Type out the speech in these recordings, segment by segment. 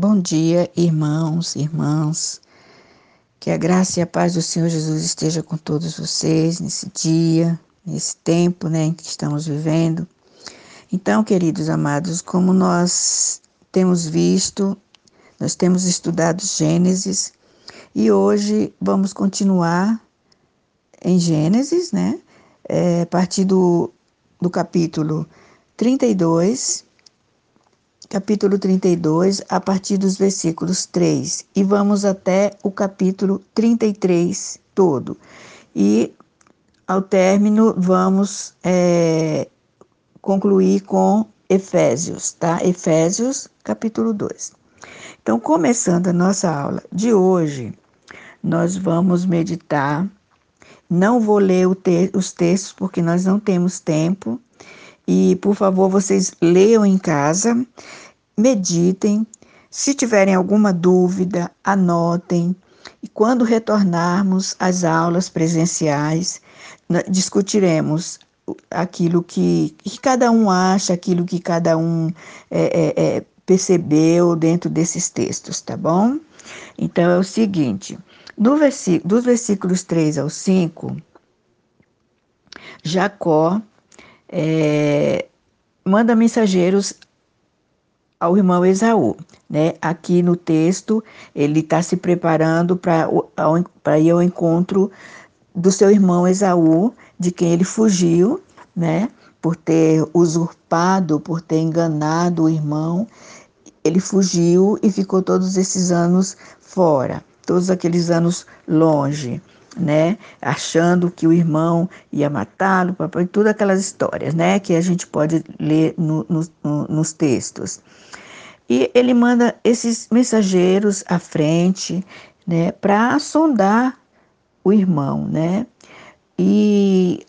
Bom dia, irmãos, irmãs. Que a graça e a paz do Senhor Jesus esteja com todos vocês nesse dia, nesse tempo, né, em que estamos vivendo. Então, queridos amados, como nós temos visto, nós temos estudado Gênesis e hoje vamos continuar em Gênesis, né? É, a partir do, do capítulo 32 capítulo 32, a partir dos versículos 3, e vamos até o capítulo 33 todo. E ao término, vamos é, concluir com Efésios, tá? Efésios, capítulo 2. Então, começando a nossa aula de hoje, nós vamos meditar. Não vou ler te os textos porque nós não temos tempo, e, por favor, vocês leiam em casa, meditem. Se tiverem alguma dúvida, anotem. E quando retornarmos às aulas presenciais, discutiremos aquilo que, que cada um acha, aquilo que cada um é, é, é, percebeu dentro desses textos, tá bom? Então é o seguinte: no versículo, dos versículos 3 ao 5, Jacó é, manda mensageiros ao irmão Esaú. Né? Aqui no texto, ele está se preparando para ir ao encontro do seu irmão Esaú, de quem ele fugiu, né? por ter usurpado, por ter enganado o irmão. Ele fugiu e ficou todos esses anos fora, todos aqueles anos longe né? Achando que o irmão ia matá-lo, e todas aquelas histórias, né? Que a gente pode ler no, no, nos textos. E ele manda esses mensageiros à frente, né? Para sondar o irmão, né? E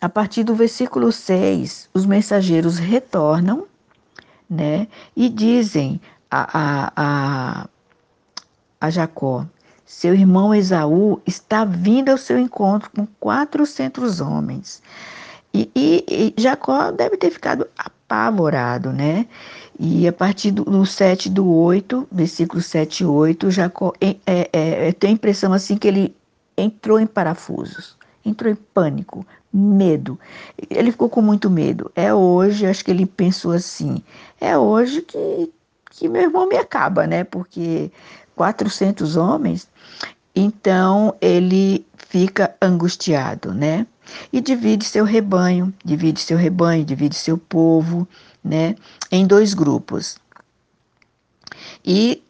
a partir do versículo 6, os mensageiros retornam, né? E dizem a, a, a, a Jacó: seu irmão Esaú está vindo ao seu encontro com 400 homens. E, e, e Jacó deve ter ficado apavorado, né? E a partir do, do 7 do 8, versículo 7 e 8, Jacó é, é, tem a impressão assim que ele entrou em parafusos, entrou em pânico, medo. Ele ficou com muito medo. É hoje, acho que ele pensou assim, é hoje que, que meu irmão me acaba, né? Porque 400 homens, então ele fica angustiado, né? E divide seu rebanho, divide seu rebanho, divide seu povo, né, em dois grupos. E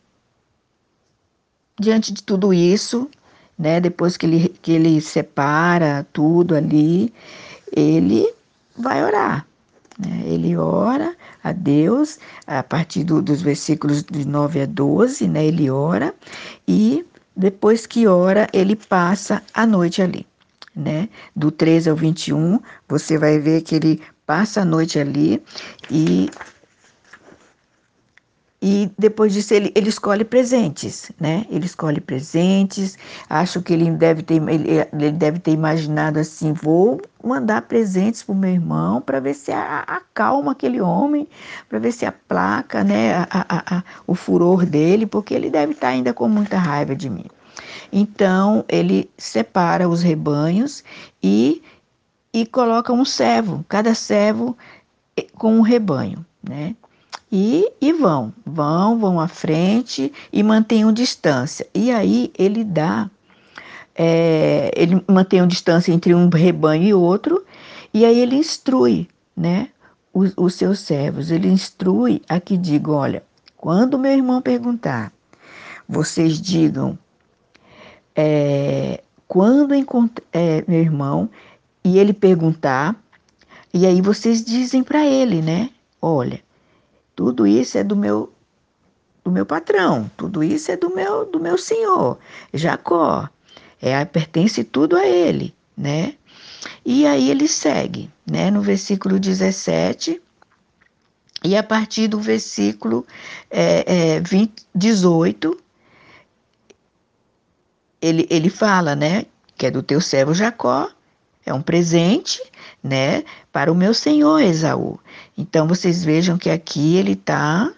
diante de tudo isso, né, depois que ele, que ele separa tudo ali, ele vai orar. Né? Ele ora a Deus, a partir do, dos versículos de 9 a 12, né, ele ora, e depois que ora, ele passa a noite ali. Né? Do 13 ao 21, você vai ver que ele passa a noite ali e e depois disso ele, ele escolhe presentes, né? Ele escolhe presentes. Acho que ele deve ter ele, ele deve ter imaginado assim, vou mandar presentes para o meu irmão para ver se acalma aquele homem, para ver se aplaca, né, a, a, a, o furor dele, porque ele deve estar ainda com muita raiva de mim. Então ele separa os rebanhos e e coloca um servo, cada servo eh, com um rebanho, né? E, e vão, vão, vão à frente e mantenham distância. E aí ele dá, é, ele mantém distância entre um rebanho e outro, e aí ele instrui, né, os, os seus servos. Ele instrui a que digam, olha, quando meu irmão perguntar, vocês digam, é, quando é, meu irmão e ele perguntar, e aí vocês dizem para ele, né? Olha, tudo isso é do meu do meu patrão, tudo isso é do meu do meu senhor, Jacó. É, pertence tudo a ele, né? E aí ele segue, né, no versículo 17, e a partir do versículo é, é, 20, 18, ele, ele fala, né, que é do teu servo Jacó, é um presente, né, para o meu senhor Esaú. Então vocês vejam que aqui ele está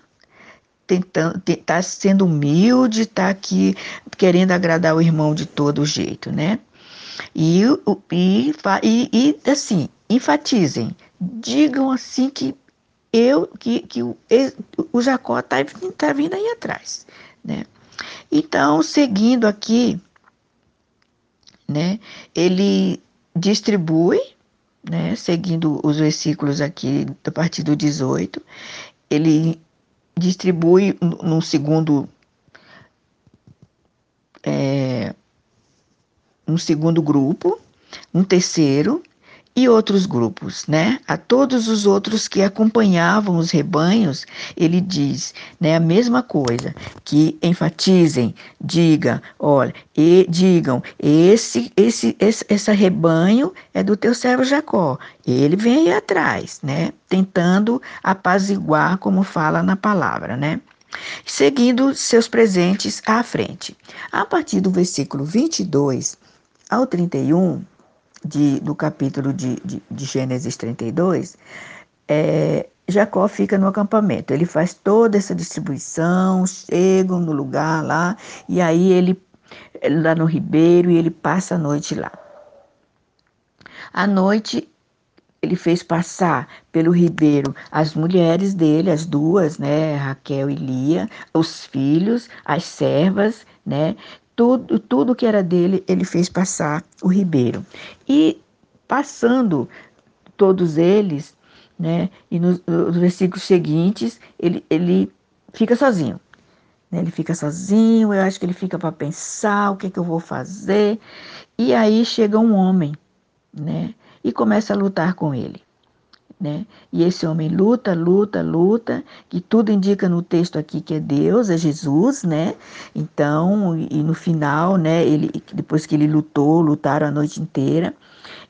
tentando, está sendo humilde, está aqui querendo agradar o irmão de todo jeito, né? E, e, e, e assim, enfatizem, digam assim que eu, que, que o, o Jacó está tá vindo aí atrás, né? Então, seguindo aqui, né, ele distribui, né, seguindo os versículos aqui a partir do 18, ele distribui no segundo é, um segundo grupo, um terceiro e outros grupos, né? A todos os outros que acompanhavam os rebanhos, ele diz, né, a mesma coisa, que enfatizem, diga, olha, e digam, esse esse esse essa rebanho é do teu servo Jacó. Ele vem aí atrás, né? Tentando apaziguar, como fala na palavra, né? Seguindo seus presentes à frente. A partir do versículo 22 ao 31, de, do capítulo de, de, de Gênesis 32, é, Jacó fica no acampamento. Ele faz toda essa distribuição, chegam no lugar lá, e aí ele, lá no ribeiro, e ele passa a noite lá. À noite, ele fez passar pelo ribeiro as mulheres dele, as duas, né, Raquel e Lia, os filhos, as servas, né, tudo, tudo que era dele, ele fez passar o ribeiro. E passando todos eles, né, e nos, nos versículos seguintes, ele, ele fica sozinho. Né, ele fica sozinho, eu acho que ele fica para pensar o que, é que eu vou fazer. E aí chega um homem, né, e começa a lutar com ele né? E esse homem luta, luta, luta, que tudo indica no texto aqui que é Deus, é Jesus, né? Então, e no final, né, ele depois que ele lutou, lutaram a noite inteira,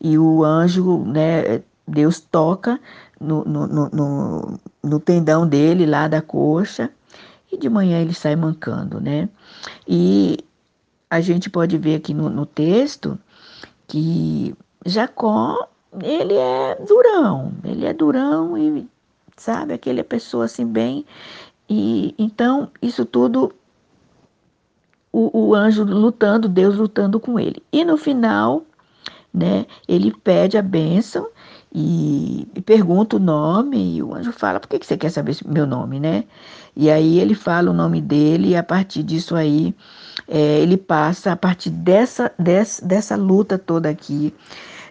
e o anjo, né, Deus toca no, no, no, no tendão dele lá da coxa, e de manhã ele sai mancando, né? E a gente pode ver aqui no, no texto que Jacó ele é durão, ele é durão e sabe, aquele é pessoa assim bem. E então isso tudo o, o anjo lutando, Deus lutando com ele. E no final, né, ele pede a bênção e, e, pergunta o nome, e o anjo fala, por que, que você quer saber meu nome, né? E aí ele fala o nome dele, e a partir disso aí, é, ele passa, a partir dessa, dessa, dessa luta toda aqui,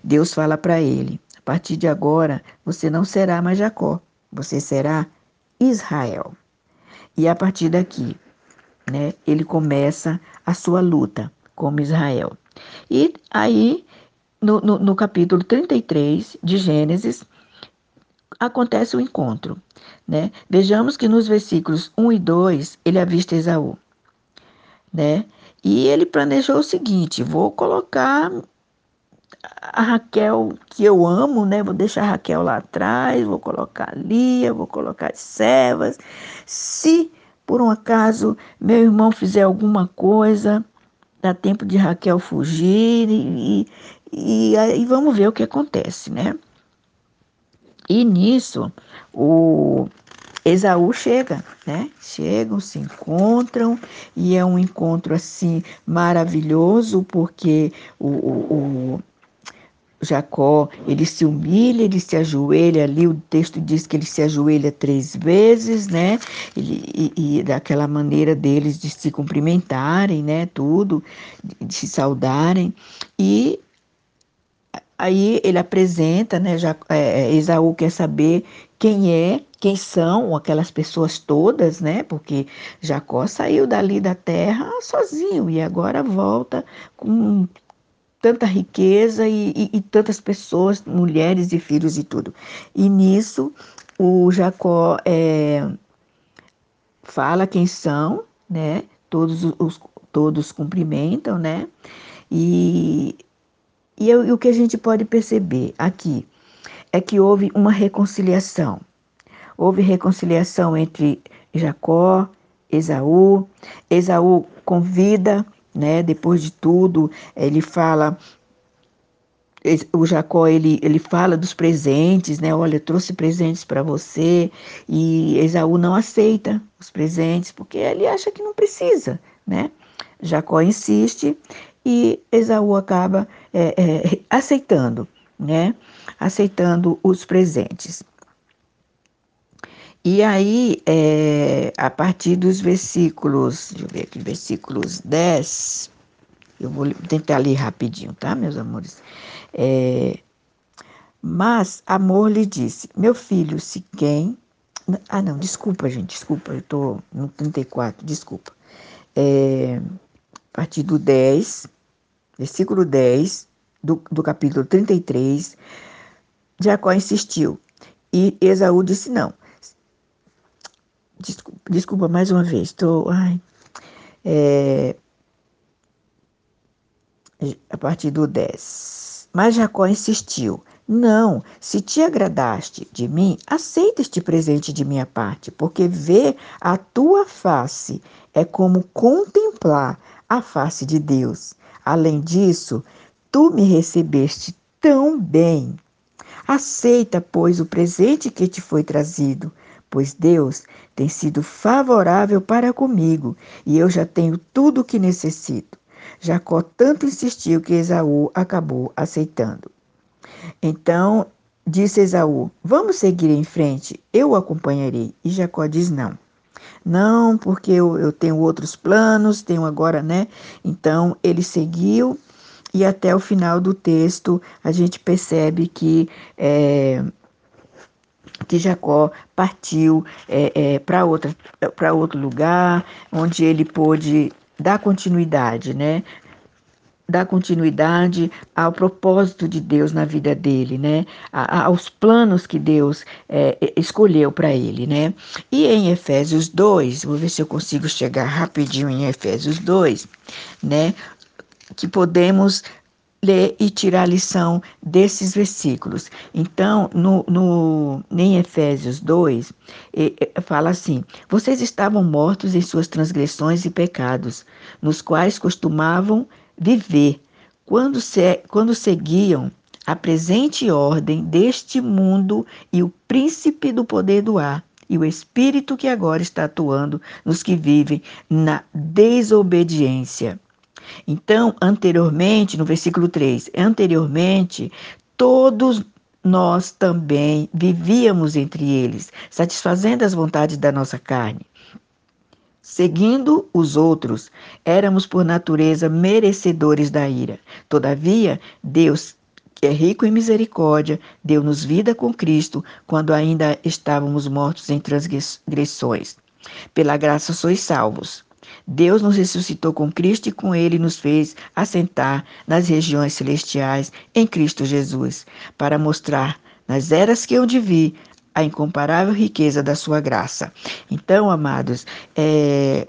Deus fala para ele: a partir de agora, você não será mais Jacó, você será Israel. E a partir daqui, né, ele começa a sua luta como Israel. E aí, no, no, no capítulo 33 de Gênesis, acontece o encontro. Né? Vejamos que nos versículos 1 e 2 ele avista Esaú. Né? E ele planejou o seguinte: vou colocar a Raquel que eu amo, né? Vou deixar a Raquel lá atrás, vou colocar a Lia, vou colocar as servas. Se por um acaso meu irmão fizer alguma coisa, dá tempo de Raquel fugir e, e, e vamos ver o que acontece, né? E nisso o Esaú chega, né? Chegam, se encontram e é um encontro assim maravilhoso porque o, o, Jacó, ele se humilha, ele se ajoelha ali, o texto diz que ele se ajoelha três vezes, né? Ele, e, e daquela maneira deles de se cumprimentarem, né? Tudo, de, se saudarem. E aí ele apresenta, né? Já, é, é, Esaú quer saber quem é, quem são aquelas pessoas todas, né? Porque Jacó saiu dali da terra sozinho e agora volta com tanta riqueza e, e, e, tantas pessoas, mulheres e filhos e tudo. E nisso o Jacó é, fala quem são, né? Todos os todos cumprimentam, né? E, e, eu, e o que a gente pode perceber aqui é que houve uma reconciliação. Houve reconciliação entre Jacó, Esaú. Esaú convida né? Depois de tudo, ele fala o Jacó ele, ele fala dos presentes, né? Olha, trouxe presentes para você e Esaú não aceita os presentes porque ele acha que não precisa, né? Jacó insiste e Esaú acaba é, é, aceitando, né? Aceitando os presentes. E aí, é, a partir dos versículos, deixa eu ver aqui, versículos 10, eu vou tentar ler rapidinho, tá, meus amores? É, mas Amor lhe disse: Meu filho, se quem. Ah, não, desculpa, gente, desculpa, eu estou no 34, desculpa. É, a partir do 10, versículo 10 do, do capítulo 33, Jacó insistiu e Esaú disse: Não. Desculpa, desculpa mais uma vez, estou. É, a partir do 10. Mas Jacó insistiu: Não, se te agradaste de mim, aceita este presente de minha parte, porque ver a tua face é como contemplar a face de Deus. Além disso, tu me recebeste tão bem. Aceita, pois, o presente que te foi trazido, pois Deus tem sido favorável para comigo e eu já tenho tudo o que necessito. Jacó tanto insistiu que Esaú acabou aceitando. Então disse Esaú: Vamos seguir em frente, eu o acompanharei. E Jacó diz: Não. Não, porque eu, eu tenho outros planos, tenho agora, né? Então ele seguiu e até o final do texto a gente percebe que é, que Jacó partiu é, é, para outro lugar, onde ele pôde dar continuidade, né? Dar continuidade ao propósito de Deus na vida dele, né? A, aos planos que Deus é, escolheu para ele, né? E em Efésios 2, vou ver se eu consigo chegar rapidinho em Efésios 2, né? Que podemos ler e tirar lição desses versículos. Então, no, no, em Efésios 2, fala assim: Vocês estavam mortos em suas transgressões e pecados, nos quais costumavam viver, quando, se, quando seguiam a presente ordem deste mundo e o príncipe do poder do ar, e o espírito que agora está atuando nos que vivem na desobediência. Então, anteriormente, no versículo 3, anteriormente, todos nós também vivíamos entre eles, satisfazendo as vontades da nossa carne. Seguindo os outros, éramos por natureza merecedores da ira. Todavia, Deus, que é rico em misericórdia, deu-nos vida com Cristo quando ainda estávamos mortos em transgressões. Pela graça sois salvos. Deus nos ressuscitou com Cristo e com ele nos fez assentar nas regiões celestiais em Cristo Jesus, para mostrar nas eras que eu de vi a incomparável riqueza da sua graça. Então, amados, é,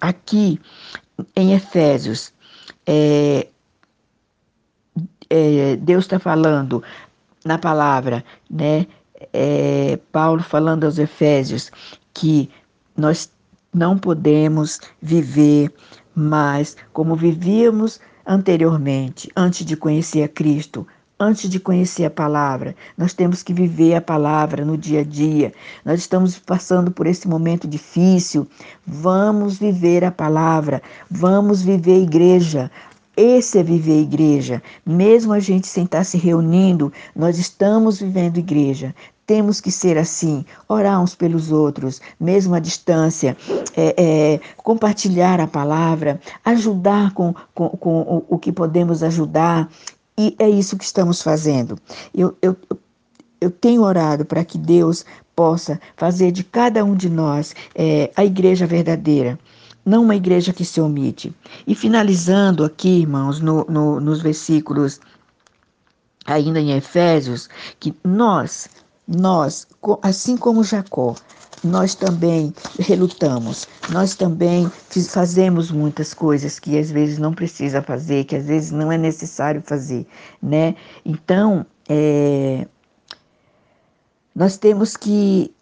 aqui em Efésios, é, é, Deus está falando na palavra, né? É, Paulo falando aos Efésios que nós não podemos viver mais como vivíamos anteriormente, antes de conhecer a Cristo, antes de conhecer a palavra. Nós temos que viver a palavra no dia a dia. Nós estamos passando por esse momento difícil. Vamos viver a palavra, vamos viver a igreja. Esse é viver igreja. Mesmo a gente sem estar se reunindo, nós estamos vivendo igreja. Temos que ser assim, orar uns pelos outros, mesmo à distância, é, é, compartilhar a palavra, ajudar com, com, com o, o, que podemos ajudar, e é isso que estamos fazendo. Eu, eu, eu tenho orado para que Deus possa fazer de cada um de nós é, a igreja verdadeira não uma igreja que se omite. E finalizando aqui, irmãos, no, no, nos versículos, ainda em Efésios, que nós nós, assim como Jacó, nós também relutamos, nós também fazemos muitas coisas que às vezes não precisa fazer, que às vezes não é necessário fazer, né? Então, é, nós temos que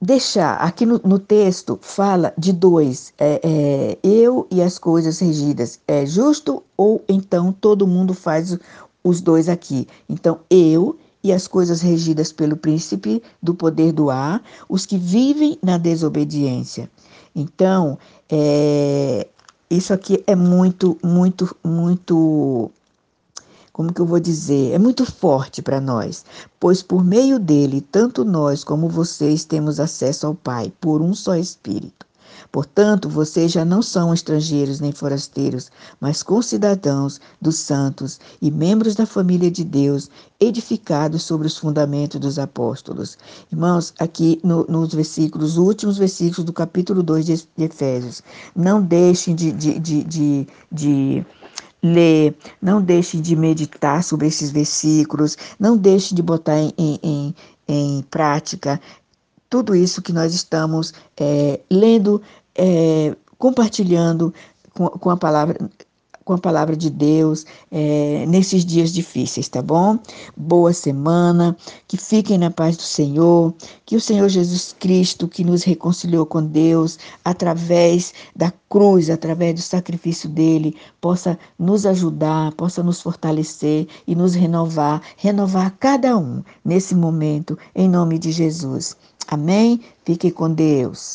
deixar, aqui no, no texto fala de dois, é, é, eu e as coisas regidas, é justo ou então todo mundo faz os dois aqui. Então, eu e as coisas regidas pelo príncipe do poder do ar, os que vivem na desobediência. Então, é, isso aqui é muito, muito, muito. Como que eu vou dizer? É muito forte para nós, pois por meio dele, tanto nós como vocês temos acesso ao Pai por um só Espírito. Portanto, vocês já não são estrangeiros nem forasteiros, mas concidadãos dos santos e membros da família de Deus, edificados sobre os fundamentos dos apóstolos. Irmãos, aqui no, nos versículos, últimos versículos do capítulo 2 de, Efésios, não deixem de, de, de, de, de ler, não deixem de meditar sobre esses versículos, não deixem de botar em, em, em prática tudo isso que nós estamos é, lendo, é, compartilhando com, com, a palavra com a palavra de Deus é, nesses dias difíceis, tá bom? Boa semana, que fiquem na paz do Senhor, que o Senhor Jesus Cristo, que nos reconciliou com Deus através da cruz, através do sacrifício dele, possa nos ajudar, possa nos fortalecer e nos renovar, renovar cada um nesse momento, em nome de Jesus. Amém? Fique com Deus.